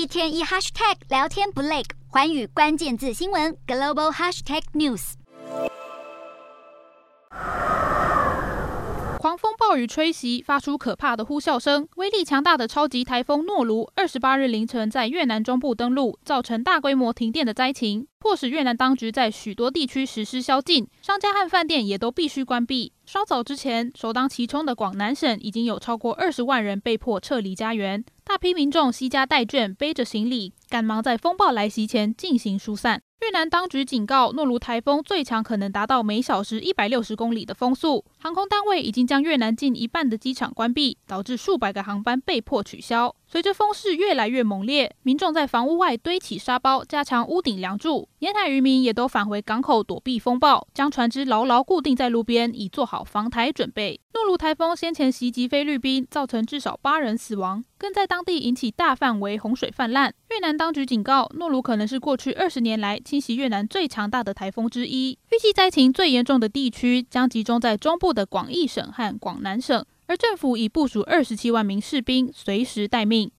一天一 hashtag 聊天不累，寰宇关键字新闻 global hashtag news。狂风暴雨吹袭，发出可怕的呼啸声。威力强大的超级台风诺卢，二十八日凌晨在越南中部登陆，造成大规模停电的灾情，迫使越南当局在许多地区实施宵禁，商家和饭店也都必须关闭。稍早之前，首当其冲的广南省已经有超过二十万人被迫撤离家园，大批民众携家带眷，背着行李，赶忙在风暴来袭前进行疏散。越南当局警告，诺如台风最强可能达到每小时一百六十公里的风速。航空单位已经将越南近一半的机场关闭，导致数百个航班被迫取消。随着风势越来越猛烈，民众在房屋外堆起沙包，加强屋顶梁柱。沿海渔民也都返回港口躲避风暴，将船只牢牢固定在路边，以做好防台准备。诺如台风先前袭击菲律宾，造成至少八人死亡，更在当地引起大范围洪水泛滥。越南当局警告，诺鲁可能是过去二十年来侵袭越南最强大的台风之一。预计灾情最严重的地区将集中在中部的广义省和广南省。而政府已部署二十七万名士兵，随时待命。